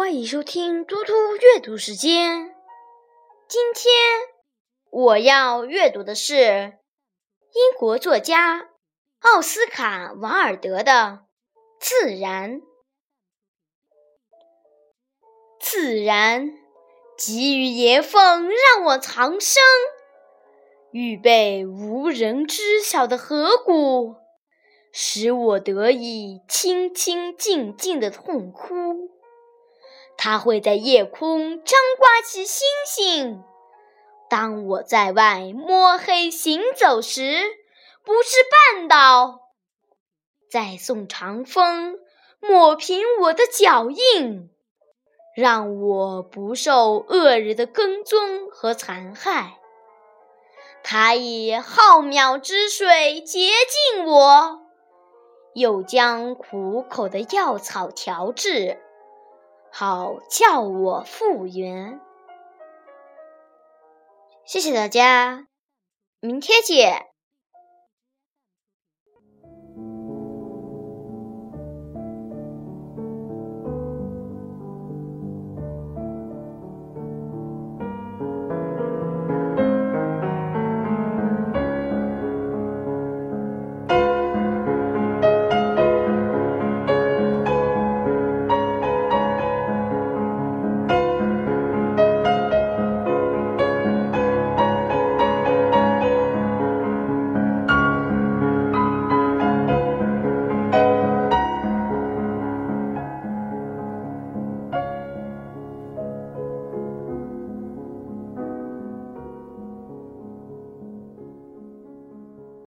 欢迎收听嘟嘟阅读时间。今天我要阅读的是英国作家奥斯卡·王尔德的《自然》。自然给予岩缝，让我藏身；预备无人知晓的河谷，使我得以清清静静的痛哭。它会在夜空张挂起星星。当我在外摸黑行走时，不是绊倒，再送长风抹平我的脚印，让我不受恶人的跟踪和残害。它以浩渺之水洁净我，又将苦口的药草调制。好叫我复原。谢谢大家，明天见。